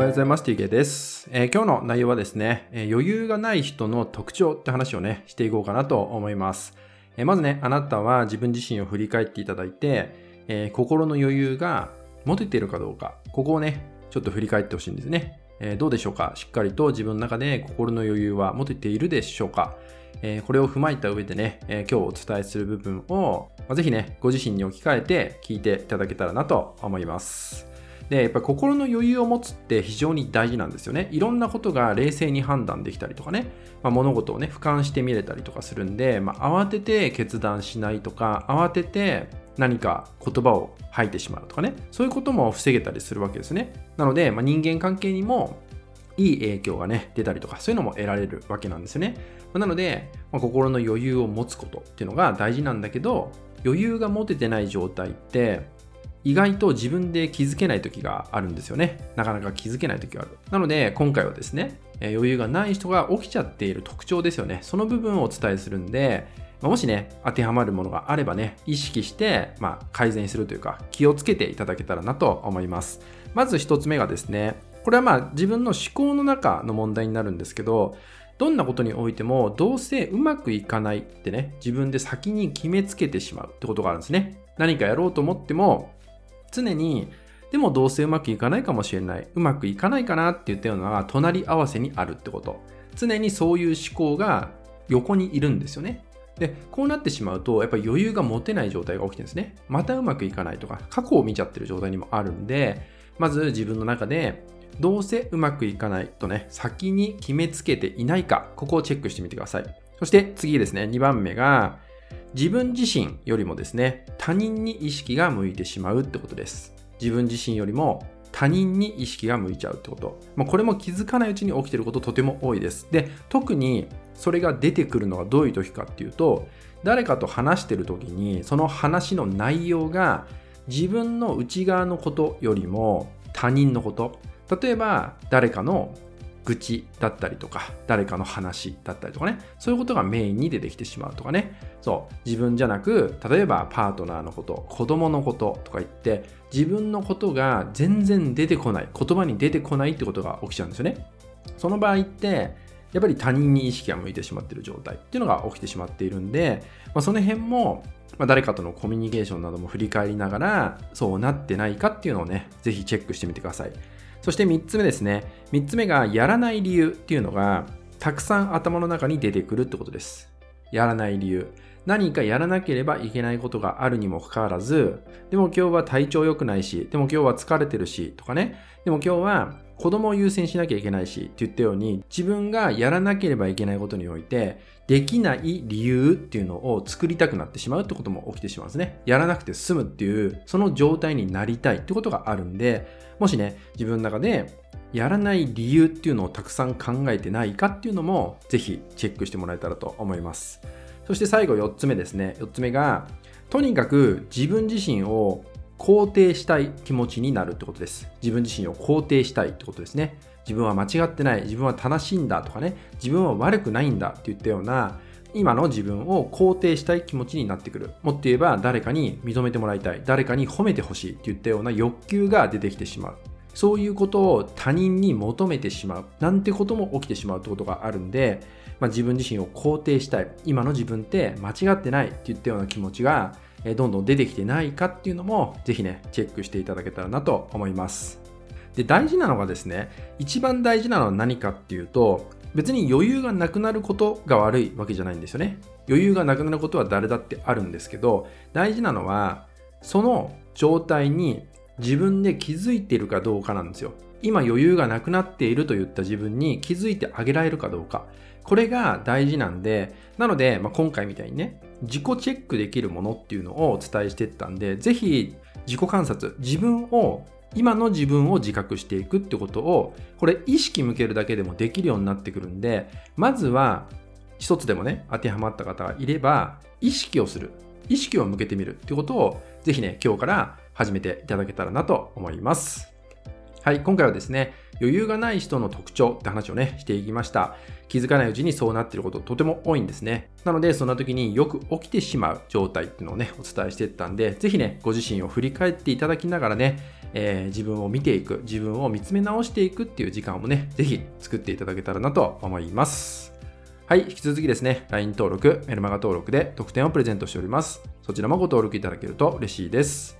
おはようございます。TK です、えー今日の内容はですね、えー余裕がない人の特徴って話をね、していこうかなと思います。えーまずね、あなたは自分自身を振り返っていただいて、え心の余裕が持てているかどうか、ここをね、ちょっと振り返ってほしいんですね。えどうでしょうか？しっかりと自分の中で心の余裕は持てているでしょうか？えこれを踏まえた上でね、え今日お伝えする部分を、まあぜひね、ご自身に置き換えて聞いていただけたらなと思います。で、やっぱり心の余裕を持つって非常に大事なんですよね。いろんなことが冷静に判断できたりとかね、まあ、物事をね、俯瞰して見れたりとかするんで、まあ、慌てて決断しないとか、慌てて何か言葉を吐いてしまうとかね、そういうことも防げたりするわけですね。なので、まあ、人間関係にもいい影響がね、出たりとか、そういうのも得られるわけなんですよね。まあなので、まあ心の余裕を持つことっていうのが大事なんだけど、余裕が持ててない状態って、意外と自分で気づけない時があるんですよね。なかなか気づけない時がある。なので、今回はですね、え余裕がない人が起きちゃっている特徴ですよね。その部分をお伝えするんで、まもしね、当てはまるものがあればね、意識して、まあ、改善するというか、気をつけていただけたらなと思います。まず一つ目がですね、これはまあ自分の思考の中の問題になるんですけど、どんなことにおいてもどうせうまくいかないってね、自分で先に決めつけてしまうってことがあるんですね。何かやろうと思っても、常に、でもどうせうまくいかないかもしれない。うまくいかないかなって言ったようなのが隣り合わせにあるってこと。常にそういう思考が横にいるんですよね。で、こうなってしまうと、やっぱり余裕が持てない状態が起きてるんですね。またうまくいかないとか、過去を見ちゃってる状態にもあるんで、まず自分の中で、どうせうまくいかないとね、先に決めつけていないか、ここをチェックしてみてください。そして次ですね、2番目が、自分自身よりもですね、他人に意識が向いてしまうってことです。自分自身よりも他人に意識が向いちゃうってこと。まあ、これも気づかないうちに起きてることとても多いです。で、特にそれが出てくるのはどういう時かっていうと、誰かと話してる時に、その話の内容が自分の内側のことよりも他人のこと。例えば、誰かの愚痴だったりとか、誰かの話だったりとかね、そういうことがメインに出てきてしまうとかね、そう、自分じゃなく、例えばパートナーのこと、子供のこととか言って、自分のことが全然出てこない、言葉に出てこないってことが起きちゃうんですよね。その場合って、やっぱり他人に意識が向いてしまっている状態っていうのが起きてしまっているんで、まあ、その辺も、まあ、誰かとのコミュニケーションなども振り返りながら、そうなってないかっていうのをね、ぜひチェックしてみてください。そして3つ目ですね。3つ目がやらない理由っていうのが、たくさん頭の中に出てくるってことです。やらない理由。何かやらなければいけないことがあるにもかかわらず、でも今日は体調良くないし、でも今日は疲れてるし、とかね。でも今日は子供を優先しなきゃいけないし、って言ったように、自分がやらなければいけないことにおいて、できない理由っていうのを作りたくなってしまうってことも起きてしまうんですね。やらなくて済むっていう、その状態になりたいってことがあるんで、もしね、自分の中でやらない理由っていうのをたくさん考えてないかっていうのも、ぜひチェックしてもらえたらと思います。そして最後4つ目ですね。4つ目が、とにかく自分自身を肯定したい気持ちになるってことです。自分自身を肯定したいってことですね。自分は間違ってない、自分は正しいんだとかね、自分は悪くないんだって言ったような、今の自分を肯定したい気持ちになってくる。もっと言えば誰かに認めてもらいたい、誰かに褒めてほしいって言ったような欲求が出てきてしまう。そういうことを他人に求めてしまう。なんてことも起きてしまうってことがあるんで、まあ、自分自身を肯定したい。今の自分って間違ってないって言ったような気持ちが、えどんどん出てきてないかっていうのも、ぜひね、チェックしていただけたらなと思います。で、大事なのがですね、一番大事なのは何かっていうと、別に余裕がなくなることが悪いわけじゃないんですよね。余裕がなくなることは誰だってあるんですけど、大事なのは、その状態に自分で気づいているかどうかなんですよ。今余裕がなくなっているといった自分に気づいてあげられるかどうか。これが大事なんで、なので、まあ、今回みたいにね、自己チェックできるものっていうのをお伝えしていったんで、ぜひ自己観察、自分を今の自分を自覚していくってことを、これ意識向けるだけでもできるようになってくるんで、まずは一つでもね、当てはまった方がいれば、意識をする。意識を向けてみるってことを、ぜひね、今日から始めていただけたらなと思います。はい、今回はですね、余裕がない人の特徴って話をね、していきました。気づかないうちにそうなっていることとても多いんですね。なので、そんな時によく起きてしまう状態っていうのをね、お伝えしていったんで、ぜひね、ご自身を振り返っていただきながらね、えー、自分を見ていく、自分を見つめ直していくっていう時間をね、ぜひ作っていただけたらなと思います。はい、引き続きですね、LINE 登録、メルマガ登録で特典をプレゼントしております。そちらもご登録いただけると嬉しいです。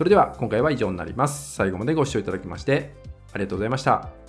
それでは今回は以上になります。最後までご視聴いただきましてありがとうございました。